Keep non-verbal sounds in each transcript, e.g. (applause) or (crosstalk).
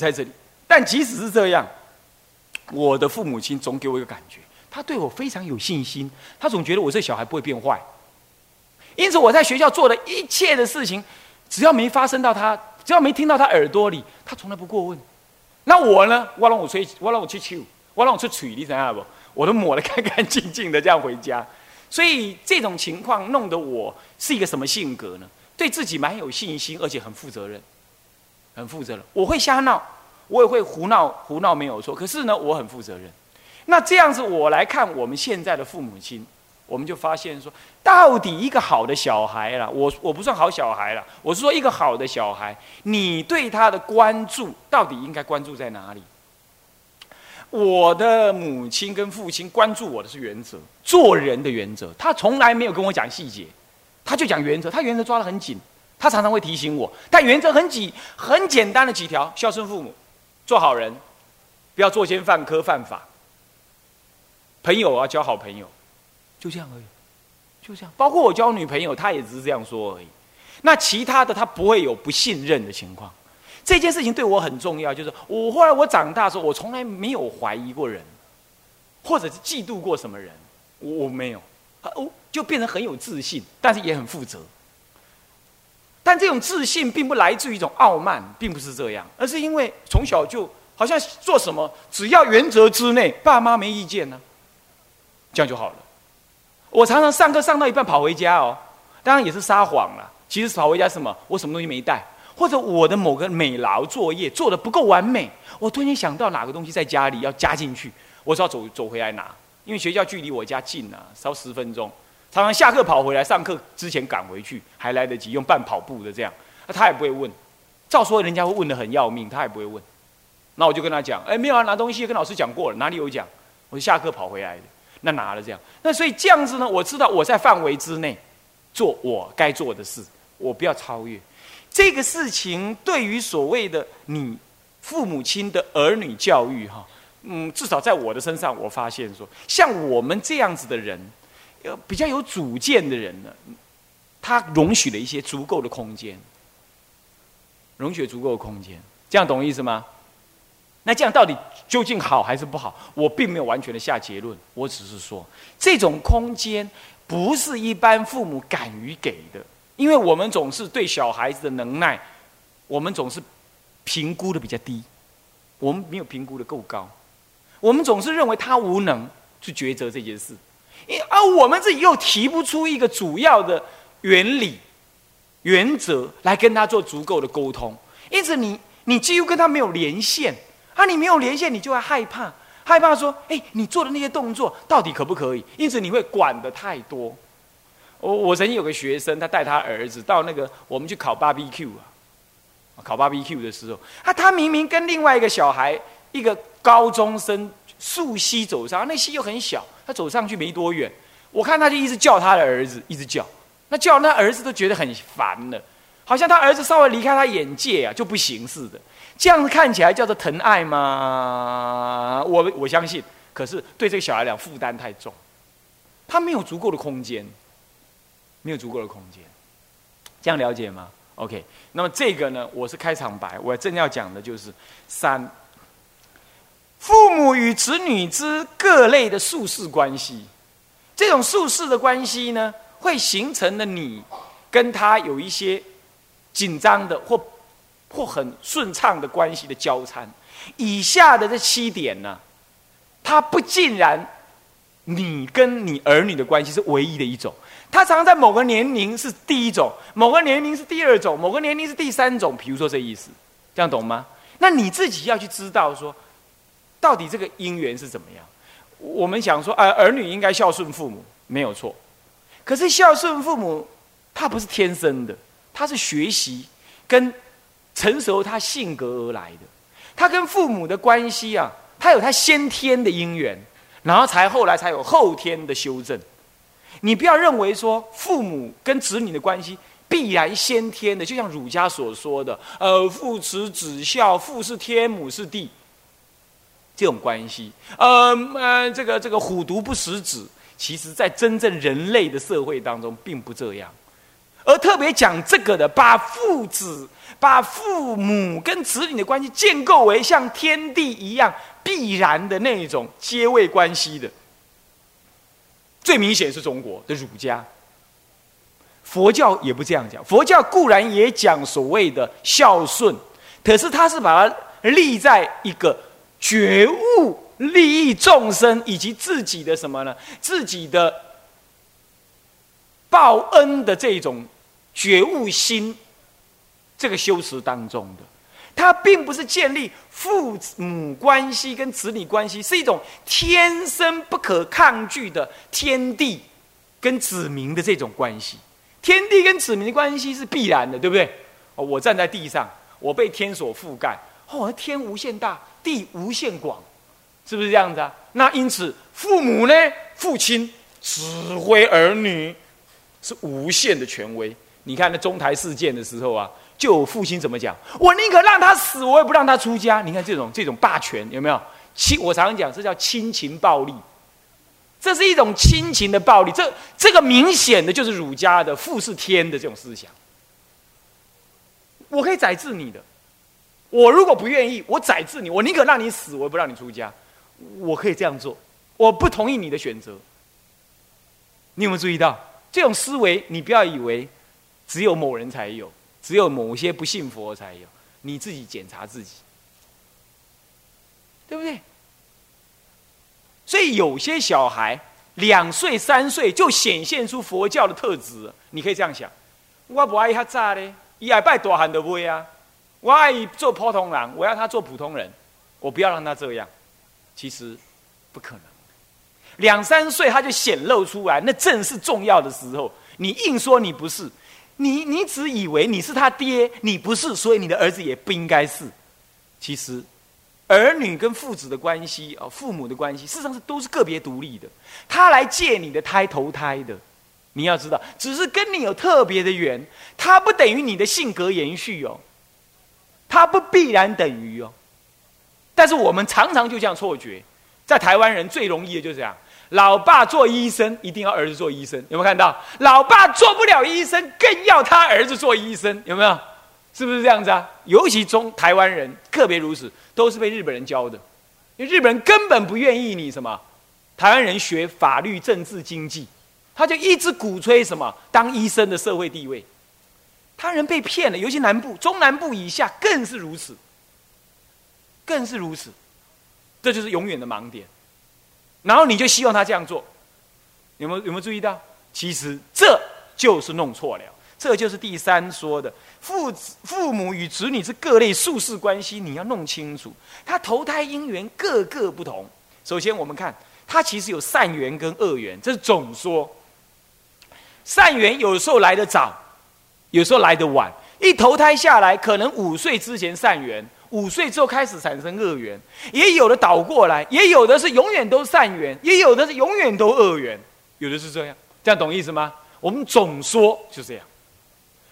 在这里。但即使是这样，我的父母亲总给我一个感觉，他对我非常有信心，他总觉得我这小孩不会变坏。因此，我在学校做的一切的事情，只要没发生到他，只要没听到他耳朵里，他从来不过问。那我呢？我让我吹，我让我去抽，我让我去取，你怎样不？我都抹得 (laughs) 干干净净的，这样回家。所以这种情况弄得我是一个什么性格呢？对自己蛮有信心，而且很负责任，很负责任。我会瞎闹，我也会胡闹，胡闹没有错。可是呢，我很负责任。那这样子，我来看我们现在的父母亲。我们就发现说，到底一个好的小孩啦，我我不算好小孩了，我是说一个好的小孩，你对他的关注到底应该关注在哪里？我的母亲跟父亲关注我的是原则，做人的原则，他从来没有跟我讲细节，他就讲原则，他原则抓得很紧，他常常会提醒我，但原则很几，很简单的几条：孝顺父母，做好人，不要作奸犯科犯法，朋友啊交好朋友。就这样而已，就这样。包括我交女朋友，他也只是这样说而已。那其他的，他不会有不信任的情况。这件事情对我很重要，就是我后来我长大的时候，我从来没有怀疑过人，或者是嫉妒过什么人，我没有。哦，就变成很有自信，但是也很负责。但这种自信并不来自于一种傲慢，并不是这样，而是因为从小就好像做什么，只要原则之内，爸妈没意见呢，这样就好了。我常常上课上到一半跑回家哦，当然也是撒谎了。其实跑回家什么？我什么东西没带，或者我的某个美劳作业做的不够完美，我突然想到哪个东西在家里要加进去，我是要走走回来拿。因为学校距离我家近啊，稍十分钟。常常下课跑回来，上课之前赶回去还来得及，用半跑步的这样。那他也不会问，照说人家会问的很要命，他也不会问。那我就跟他讲，哎，没有啊，拿东西跟老师讲过了，哪里有讲？我就下课跑回来的。那拿了这样，那所以这样子呢？我知道我在范围之内做我该做的事，我不要超越这个事情。对于所谓的你父母亲的儿女教育，哈，嗯，至少在我的身上，我发现说，像我们这样子的人，呃，比较有主见的人呢，他容许了一些足够的空间，容许足够的空间，这样懂意思吗？那这样到底究竟好还是不好？我并没有完全的下结论，我只是说，这种空间不是一般父母敢于给的，因为我们总是对小孩子的能耐，我们总是评估的比较低，我们没有评估的够高，我们总是认为他无能去抉择这件事，而我们自己又提不出一个主要的原理、原则来跟他做足够的沟通，因此你你几乎跟他没有连线。啊你没有连线，你就会害怕，害怕说：“哎，你做的那些动作到底可不可以？”因此你会管的太多。我我曾经有个学生，他带他儿子到那个我们去烤 BBQ 啊，烤 BBQ 的时候，啊，他明明跟另外一个小孩，一个高中生溯溪走上，那溪又很小，他走上去没多远，我看他就一直叫他的儿子，一直叫，那叫那儿子都觉得很烦了，好像他儿子稍微离开他眼界啊就不行似的。这样子看起来叫做疼爱吗？我我相信，可是对这个小孩讲负担太重，他没有足够的空间，没有足够的空间，这样了解吗？OK，那么这个呢，我是开场白，我正要讲的就是三，父母与子女之各类的术士关系，这种术士的关系呢，会形成了你跟他有一些紧张的或。或很顺畅的关系的交参，以下的这七点呢，它不尽然，你跟你儿女的关系是唯一的一种，它常在某个年龄是第一种，某个年龄是第二种，某个年龄是第三种。比如说这意思，这样懂吗？那你自己要去知道说，到底这个因缘是怎么样？我们想说，啊，儿女应该孝顺父母，没有错。可是孝顺父母，他不是天生的，他是学习跟。成熟他性格而来的，他跟父母的关系啊，他有他先天的因缘，然后才后来才有后天的修正。你不要认为说父母跟子女的关系必然先天的，就像儒家所说的，呃，父慈子孝，父是天，母是地，这种关系，呃呃，这个这个虎毒不食子，其实在真正人类的社会当中并不这样。而特别讲这个的，把父子、把父母跟子女的关系建构为像天地一样必然的那种接位关系的。最明显是中国的儒家，佛教也不这样讲。佛教固然也讲所谓的孝顺，可是他是把它立在一个觉悟、利益众生以及自己的什么呢？自己的报恩的这种觉悟心，这个修持当中的。它并不是建立父母关系跟子女关系，是一种天生不可抗拒的天地跟子民的这种关系。天地跟子民的关系是必然的，对不对？我站在地上，我被天所覆盖。哦，天无限大，地无限广，是不是这样子啊？那因此，父母呢，父亲指挥儿女是无限的权威。你看那中台事件的时候啊。就父亲怎么讲？我宁可让他死，我也不让他出家。你看这种这种霸权有没有？亲，我常常讲，这叫亲情暴力，这是一种亲情的暴力。这这个明显的就是儒家的父是天的这种思想。我可以宰制你的，我如果不愿意，我宰制你，我宁可让你死，我也不让你出家。我可以这样做，我不同意你的选择。你有没有注意到这种思维？你不要以为只有某人才有。只有某些不信佛才有，你自己检查自己，对不对？所以有些小孩两岁三岁就显现出佛教的特质，你可以这样想：我不爱他咋嘞？一爱拜大汉的威啊！我爱做普通人，我要他做普通人，我不要让他这样。其实不可能，两三岁他就显露出来，那正是重要的时候。你硬说你不是。你你只以为你是他爹，你不是，所以你的儿子也不应该是。其实，儿女跟父子的关系啊，父母的关系，事实上是都是个别独立的。他来借你的胎投胎的，你要知道，只是跟你有特别的缘，他不等于你的性格延续哦，他不必然等于哦。但是我们常常就这样错觉，在台湾人最容易的就是这样。老爸做医生，一定要儿子做医生，有没有看到？老爸做不了医生，更要他儿子做医生，有没有？是不是这样子啊？尤其中台湾人特别如此，都是被日本人教的，因为日本人根本不愿意你什么，台湾人学法律、政治、经济，他就一直鼓吹什么当医生的社会地位。他人被骗了，尤其南部、中南部以下更是如此，更是如此，这就是永远的盲点。然后你就希望他这样做，有没有有没有注意到？其实这就是弄错了，这就是第三说的父子父母与子女之各类宿世关系，你要弄清楚，他投胎因缘各个不同。首先我们看，他其实有善缘跟恶缘，这是总说。善缘有时候来得早，有时候来得晚，一投胎下来，可能五岁之前善缘。五岁之后开始产生恶缘，也有的倒过来，也有的是永远都善缘，也有的是永远都恶缘，有的是这样，这样懂意思吗？我们总说就这样，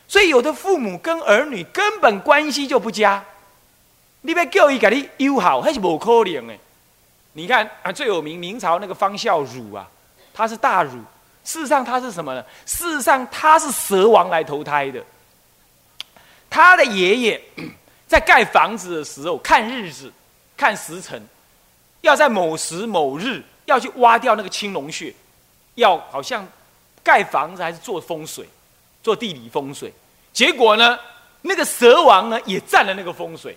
所以有的父母跟儿女根本关系就不佳，你别教育给你友好，还是不可能的。你看啊，最有名明朝那个方孝孺啊，他是大儒，事实上他是什么呢？事实上他是蛇王来投胎的，他的爷爷。在盖房子的时候，看日子，看时辰，要在某时某日要去挖掉那个青龙穴，要好像盖房子还是做风水，做地理风水。结果呢，那个蛇王呢也占了那个风水，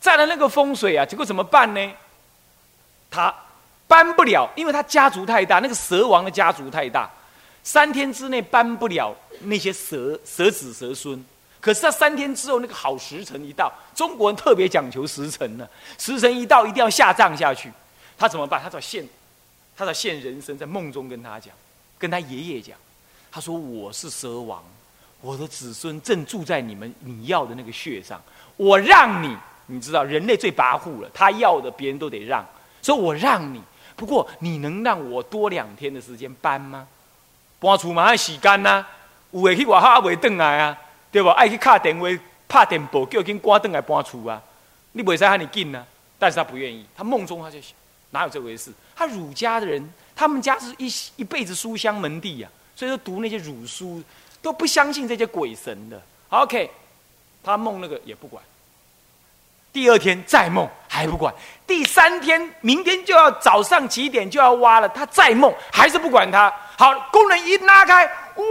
占了那个风水啊，结果怎么办呢？他搬不了，因为他家族太大，那个蛇王的家族太大，三天之内搬不了那些蛇蛇子蛇孙。可是他三天之后，那个好时辰一到，中国人特别讲求时辰呢。时辰一到，一定要下葬下去。他怎么办？他找现，他找现人生在梦中跟他讲，跟他爷爷讲。他说：“我是蛇王，我的子孙正住在你们你要的那个穴上。我让你，你知道人类最跋扈了，他要的别人都得让。所以我让你，不过你能让我多两天的时间搬吗？搬出马上洗干呐，有会去外口未回来啊。”对吧？爱去卡电话、拍电报，叫紧关灯来搬厝啊！你袂使喊你紧呢！但是他不愿意，他梦中他就想，哪有这回事？他儒家的人，他们家是一一辈子书香门第呀，所以说读那些儒书，都不相信这些鬼神的。OK，他梦那个也不管。第二天再梦还不管，第三天明天就要早上几点就要挖了，他再梦还是不管他。好，工人一拉开，哇，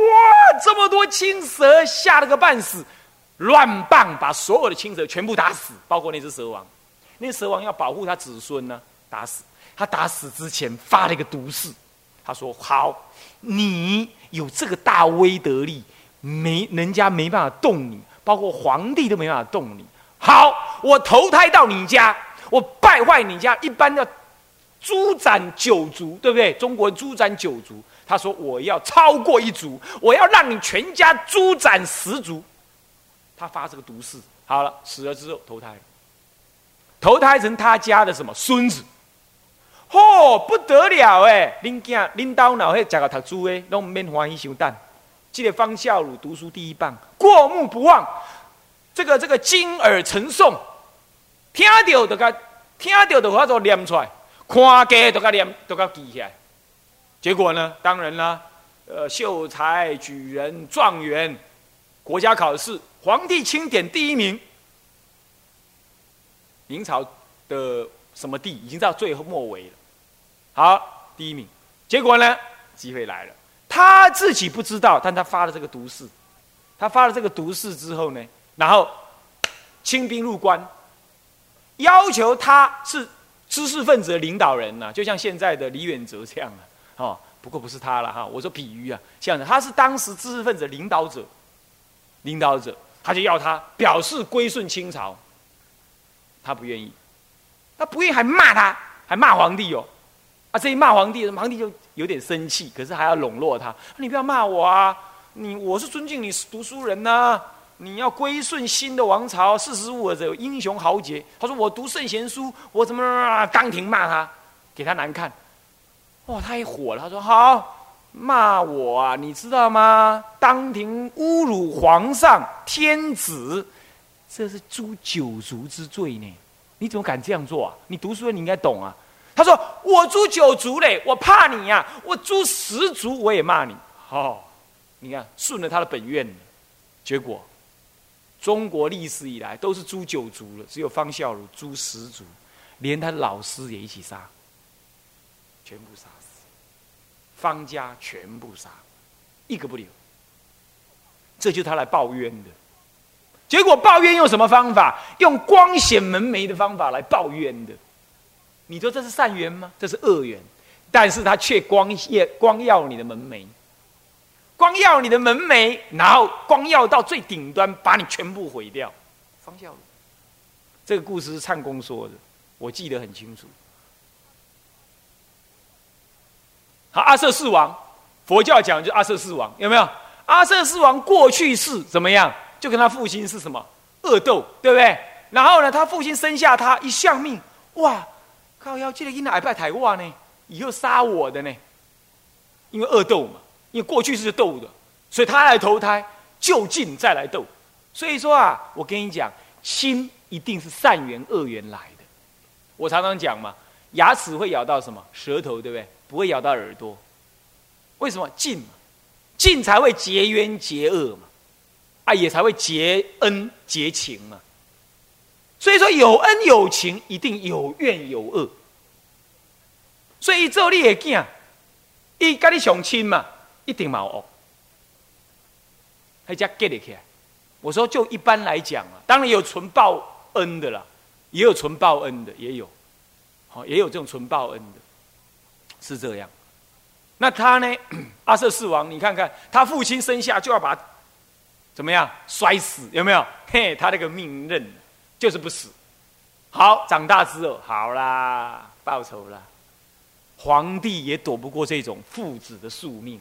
这么多青蛇，吓了个半死，乱棒把所有的青蛇全部打死，包括那只蛇王。那蛇王要保护他子孙呢，打死他打死之前发了一个毒誓，他说：“好，你有这个大威德力，没人家没办法动你，包括皇帝都没办法动你。”好，我投胎到你家，我败坏你家，一般要诛斩九族，对不对？中国诛斩九族，他说我要超过一族，我要让你全家诛斩十族。他发这个毒誓，好了，死了之后投胎，投胎成他家的什么孙子？嚯，不得了哎！恁囝恁刀脑迄食个读书诶，拢免欢喜想蛋。记得方孝孺读书第一棒，过目不忘。这个这个金耳成诵，听到就该听到就发作念出来，看家就该念就该记起来。结果呢，当然啦，呃，秀才、举人、状元，国家考试，皇帝钦点第一名。明朝的什么帝已经到最后末尾了，好，第一名。结果呢，机会来了，他自己不知道，但他发了这个毒誓，他发了这个毒誓之后呢？然后，清兵入关，要求他是知识分子的领导人呐，就像现在的李远哲这样啊，哦，不过不是他了哈，我说比喻啊，像他是当时知识分子领导者，领导者，他就要他表示归顺清朝，他不愿意，他不愿意还骂他，还骂皇帝哦，啊，这一骂皇帝，皇帝就有点生气，可是还要笼络他，你不要骂我啊，你我是尊敬你读书人呐。你要归顺新的王朝，四十五者英雄豪杰。他说：“我读圣贤书，我怎么啊当庭骂他，给他难看。”哇，他也火了。他说：“好，骂我啊，你知道吗？当庭侮辱皇上、天子，这是诛九族之罪呢。你怎么敢这样做啊？你读书的，你应该懂啊。”他说：“我诛九族嘞，我怕你呀。我诛十族，我也骂你。”好，你看顺了他的本愿，结果。中国历史以来都是诛九族了，只有方孝孺诛十族，连他老师也一起杀，全部杀死，方家全部杀，一个不留。这就是他来报冤的。结果报冤用什么方法？用光显门楣的方法来报冤的。你说这是善缘吗？这是恶缘，但是他却光耀光耀你的门楣。光耀你的门楣，然后光耀到最顶端，把你全部毁掉。方孝孺，这个故事是唱公说的，我记得很清楚。好，阿瑟四王，佛教讲就阿瑟四王，有没有？阿瑟四王过去是怎么样？就跟他父亲是什么恶斗，对不对？然后呢，他父亲生下他一相命，哇，靠！要记得因哪一拜台哇呢？以后杀我的呢？因为恶斗嘛。因为过去是斗的，所以他来投胎就近再来斗。所以说啊，我跟你讲，亲一定是善缘恶缘来的。我常常讲嘛，牙齿会咬到什么？舌头，对不对？不会咬到耳朵。为什么？近嘛，近才会结冤结恶嘛，啊，也才会结恩结情嘛。所以说，有恩有情，一定有怨有恶。所以做你也见，伊跟你相亲嘛。一定冇哦，还加 get 起来。我说，就一般来讲啊，当然有纯报恩的啦，也有纯报恩的，也有，好，也有这种纯报恩的，是这样。那他呢？(clears throat) 阿瑟四王，你看看，他父亲生下就要把怎么样摔死？有没有？(laughs) 嘿，他那个命任就是不死。好，长大之后，好啦，报仇了。皇帝也躲不过这种父子的宿命。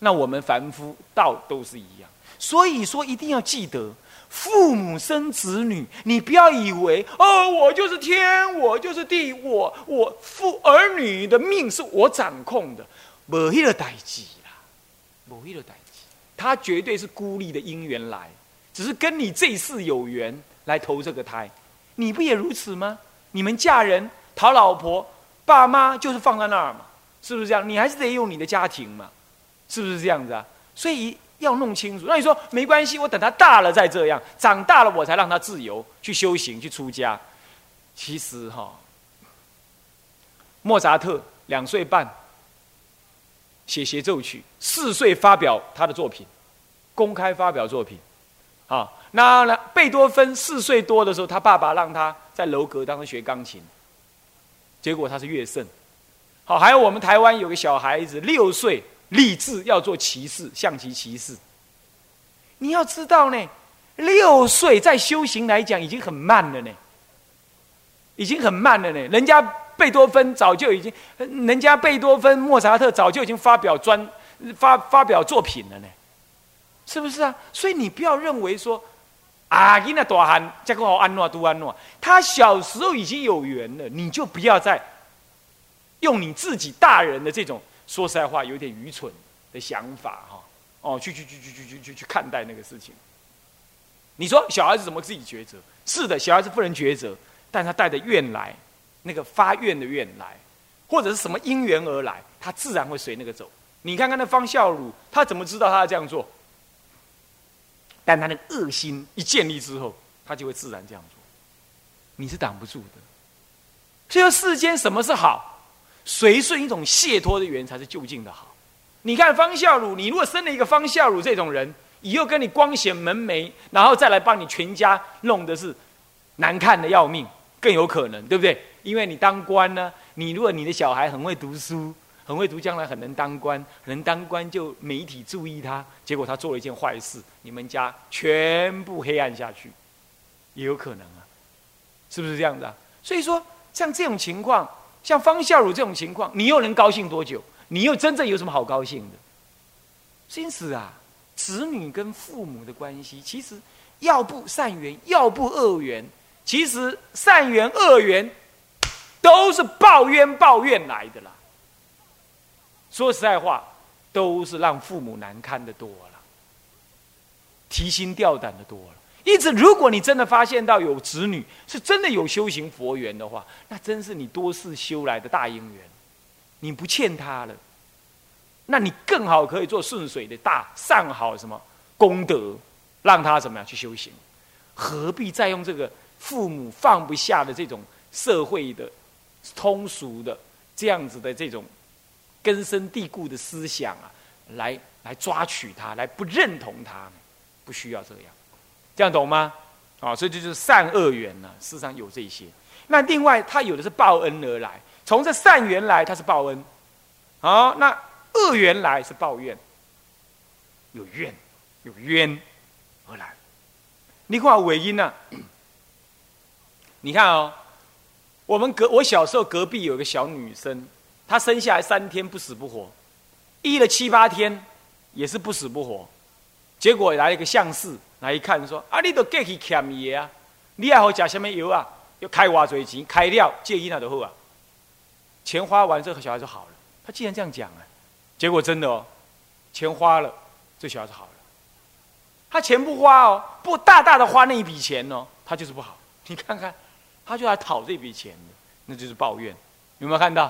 那我们凡夫道都是一样，所以说一定要记得，父母生子女，你不要以为哦，我就是天，我就是地，我我父儿女的命是我掌控的，没一个代际啦，没一个代际，他绝对是孤立的因缘来，只是跟你这世有缘来投这个胎，你不也如此吗？你们嫁人讨老婆，爸妈就是放在那儿嘛，是不是这样？你还是得有你的家庭嘛。是不是这样子啊？所以要弄清楚。那你说没关系，我等他大了再这样，长大了我才让他自由去修行去出家。其实哈，莫扎特两岁半写协奏曲，四岁发表他的作品，公开发表作品。啊，那那贝多芬四岁多的时候，他爸爸让他在楼阁当中学钢琴，结果他是乐圣。好，还有我们台湾有个小孩子六岁立志要做骑士，象棋骑士。你要知道呢，六岁在修行来讲已经很慢了呢，已经很慢了呢。人家贝多芬早就已经，人家贝多芬、莫扎特早就已经发表专发发表作品了呢。是不是啊？所以你不要认为说，啊，因那大汉这个好安诺都安诺，他小时候已经有缘了，你就不要再用你自己大人的这种说实在话有点愚蠢的想法哈，哦，去去去去去去去去看待那个事情。你说小孩子怎么自己抉择？是的，小孩子不能抉择，但他带着愿来，那个发愿的愿来，或者是什么因缘而来，他自然会随那个走。你看看那方孝孺，他怎么知道他要这样做？但他的恶心一建立之后，他就会自然这样做，你是挡不住的。所以世间什么是好？随顺一种解脱的缘才是就近的好。你看方孝孺，你如果生了一个方孝孺这种人，以后跟你光显门楣，然后再来帮你全家弄的是难看的要命，更有可能，对不对？因为你当官呢，你如果你的小孩很会读书。很会读，将来很能当官，能当官就媒体注意他，结果他做了一件坏事，你们家全部黑暗下去，也有可能啊，是不是这样子啊？所以说，像这种情况，像方孝孺这种情况，你又能高兴多久？你又真正有什么好高兴的？因此啊，子女跟父母的关系，其实要不善缘，要不恶缘，其实善缘恶缘都是抱怨抱怨来的啦。说实在话，都是让父母难堪的多了，提心吊胆的多了。因此，如果你真的发现到有子女是真的有修行佛缘的话，那真是你多世修来的大因缘，你不欠他了。那你更好可以做顺水的大善好什么功德，让他怎么样去修行？何必再用这个父母放不下的这种社会的通俗的这样子的这种？根深蒂固的思想啊，来来抓取他，来不认同他，不需要这样，这样懂吗？啊，所以这就是善恶缘呢。世上有这些，那另外他有的是报恩而来，从这善缘来他是报恩，好，那恶缘来是报怨，有怨有冤而来。你看尾音呢？你看哦，我们隔我小时候隔壁有一个小女生。她生下来三天不死不活，医了七八天也是不死不活，结果来了一个相士来一看说：“啊，你都过去欠伊啊，你爱好吃什么药啊？要开挖嘴钱，开掉戒医那都好啊。钱花完，这个小孩就好了。他既然这样讲啊，结果真的哦，钱花了，这小孩就好了。他钱不花哦，不大大的花那一笔钱哦，他就是不好。你看看，他就来讨这笔钱的，那就是抱怨。有没有看到？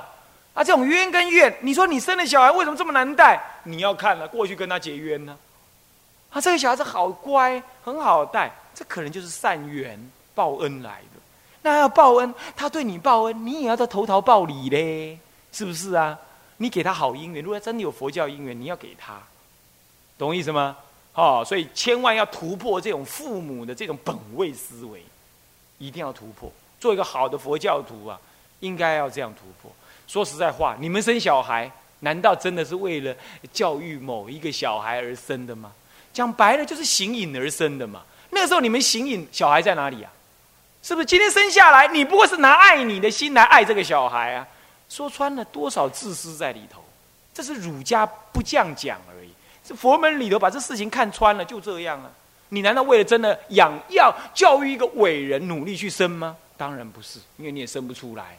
啊，这种冤跟怨，你说你生的小孩为什么这么难带？你要看了，过去跟他结冤呢。啊这个小孩子好乖，很好带，这可能就是善缘报恩来的。那要报恩，他对你报恩，你也要他投桃报李嘞，是不是啊？你给他好姻缘，如果真的有佛教姻缘，你要给他，懂我意思吗？哦，所以千万要突破这种父母的这种本位思维，一定要突破。做一个好的佛教徒啊，应该要这样突破。说实在话，你们生小孩，难道真的是为了教育某一个小孩而生的吗？讲白了，就是形影而生的嘛。那时候你们形影，小孩在哪里啊？是不是今天生下来，你不过是拿爱你的心来爱这个小孩啊？说穿了，多少自私在里头？这是儒家不这样讲而已。是佛门里头把这事情看穿了，就这样啊？你难道为了真的养要教育一个伟人，努力去生吗？当然不是，因为你也生不出来，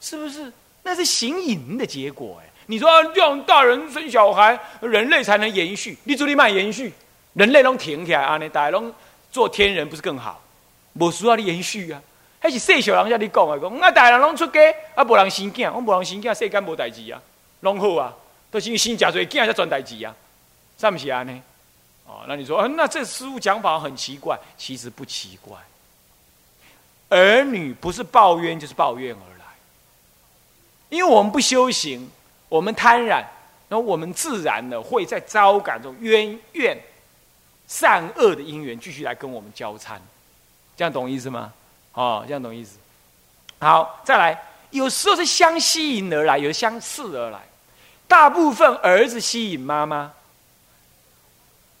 是不是？那是形影的结果哎！你说让大人生小孩，人类才能延续。你主你慢延续，人类拢停起来啊！你大龙做天人不是更好？无需要你延续啊！还是细小人家你讲啊讲，啊大人拢出家，啊无人生囝，我无人生囝，世间无代志啊，拢好啊，都是因为生假多囝才赚代志啊，是不是安尼？哦，那你说，嗯，那这师傅讲法很奇怪，其实不奇怪。儿女不是抱怨，就是抱怨而来。因为我们不修行，我们贪婪，那我们自然的会在招感中冤怨、善恶的因缘继续来跟我们交参，这样懂意思吗？哦，这样懂意思。好，再来，有时候是相吸引而来，有相似而来。大部分儿子吸引妈妈，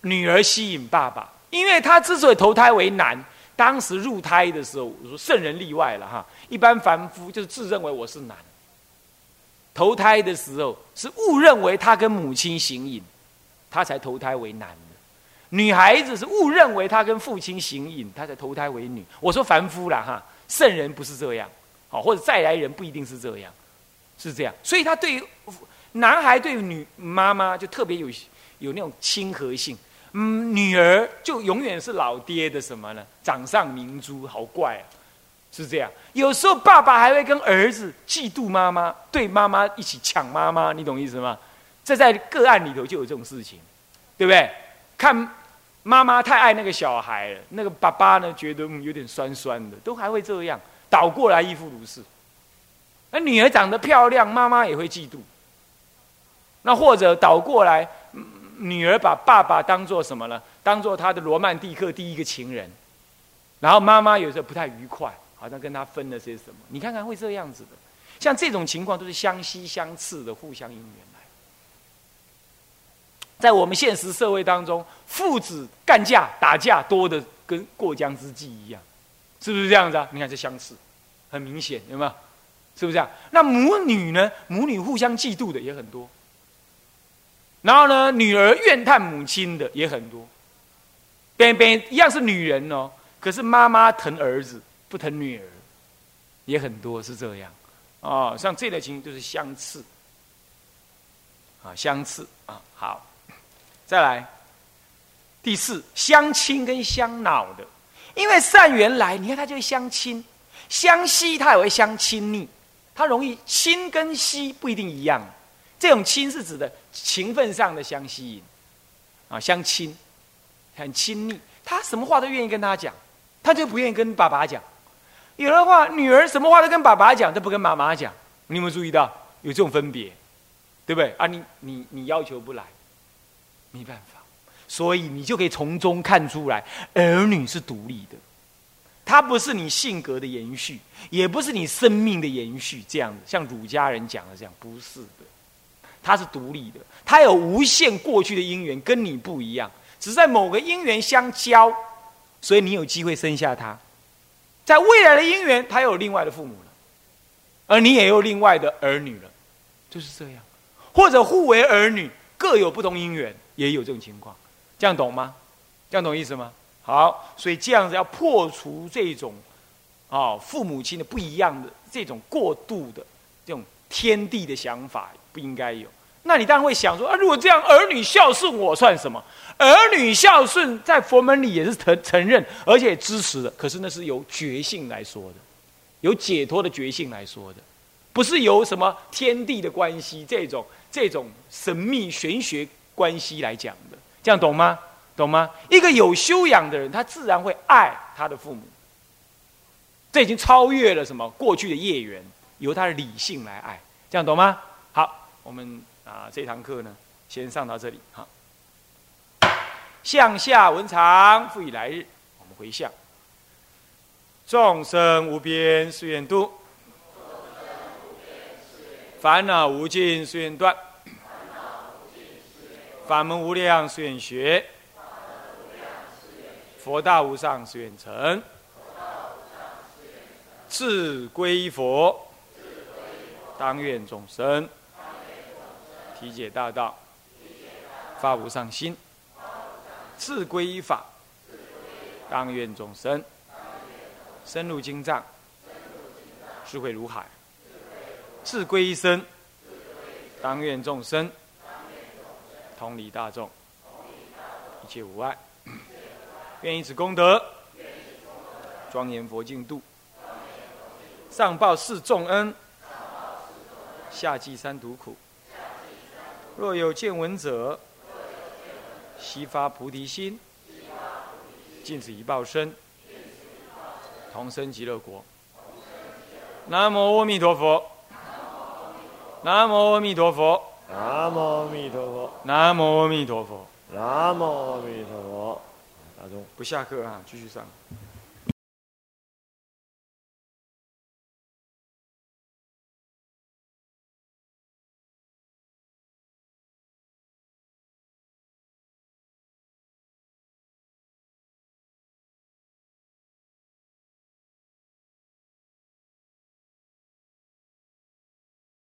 女儿吸引爸爸，因为他之所以投胎为男。当时入胎的时候，我说圣人例外了哈。一般凡夫就是自认为我是男。投胎的时候是误认为他跟母亲行淫，他才投胎为男的。女孩子是误认为他跟父亲行淫，他才投胎为女。我说凡夫了哈，圣人不是这样，好或者再来人不一定是这样，是这样。所以他对男孩对女妈妈就特别有有那种亲和性。嗯，女儿就永远是老爹的什么呢？掌上明珠，好怪啊，是这样。有时候爸爸还会跟儿子嫉妒妈妈，对妈妈一起抢妈妈，你懂意思吗？这在个案里头就有这种事情，对不对？看妈妈太爱那个小孩了，那个爸爸呢觉得有点酸酸的，都还会这样倒过来亦复如是。那女儿长得漂亮，妈妈也会嫉妒。那或者倒过来。女儿把爸爸当做什么呢？当做她的罗曼蒂克第一个情人，然后妈妈有时候不太愉快，好像跟他分了些什么。你看看会这样子的，像这种情况都是相吸相斥的，互相因缘来。在我们现实社会当中，父子干架打架多的跟过江之鲫一样，是不是这样子啊？你看这相似，很明显，有没有？是不是这样？那母女呢？母女互相嫉妒的也很多。然后呢，女儿怨叹母亲的也很多，边边一样是女人哦，可是妈妈疼儿子不疼女儿，也很多是这样，哦，像这类情形就是相似，啊，相似啊，好，再来，第四相亲跟相恼的，因为善缘来，你看他就会相亲，相吸他也会相亲昵，他容易亲跟吸不一定一样。这种亲是指的情分上的相吸引，啊，相亲，很亲昵。他什么话都愿意跟他讲，他就不愿意跟爸爸讲。有的话，女儿什么话都跟爸爸讲，都不跟妈妈讲。你有没有注意到有这种分别？对不对？啊，你你你要求不来，没办法。所以你就可以从中看出来，儿女是独立的，他不是你性格的延续，也不是你生命的延续。这样子，像儒家人讲的这样，不是的。他是独立的，他有无限过去的因缘，跟你不一样，只在某个因缘相交，所以你有机会生下他。在未来的姻缘，他有另外的父母了，而你也有另外的儿女了，就是这样。或者互为儿女，各有不同姻缘，也有这种情况。这样懂吗？这样懂意思吗？好，所以这样子要破除这种啊父母亲的不一样的这种过度的这种天地的想法。不应该有，那你当然会想说啊，如果这样，儿女孝顺我算什么？儿女孝顺在佛门里也是承承认，而且支持的。可是那是由觉性来说的，由解脱的觉性来说的，不是由什么天地的关系这种这种神秘玄学关系来讲的。这样懂吗？懂吗？一个有修养的人，他自然会爱他的父母。这已经超越了什么过去的业缘，由他的理性来爱。这样懂吗？好。我们啊，这堂课呢，先上到这里哈。向下文长，复以来日，我们回向。众生无边誓愿度，烦恼无尽誓愿断，法门无量誓愿学，佛道无上誓愿成，自归佛，当愿众生。理解大道，发无上心，自归依法，当愿众生深入经藏，智慧如海；自归一生，当愿众生同理大众，一切无碍。愿以此功德，庄严佛净土，上报四重恩，下济三途苦。若有见闻者，悉发菩提心，尽此一报身，同生极乐国。南无阿弥陀佛。南无阿弥陀佛。南无阿弥陀佛。南无阿弥陀佛。南无阿弥陀佛。不下课啊，继续上。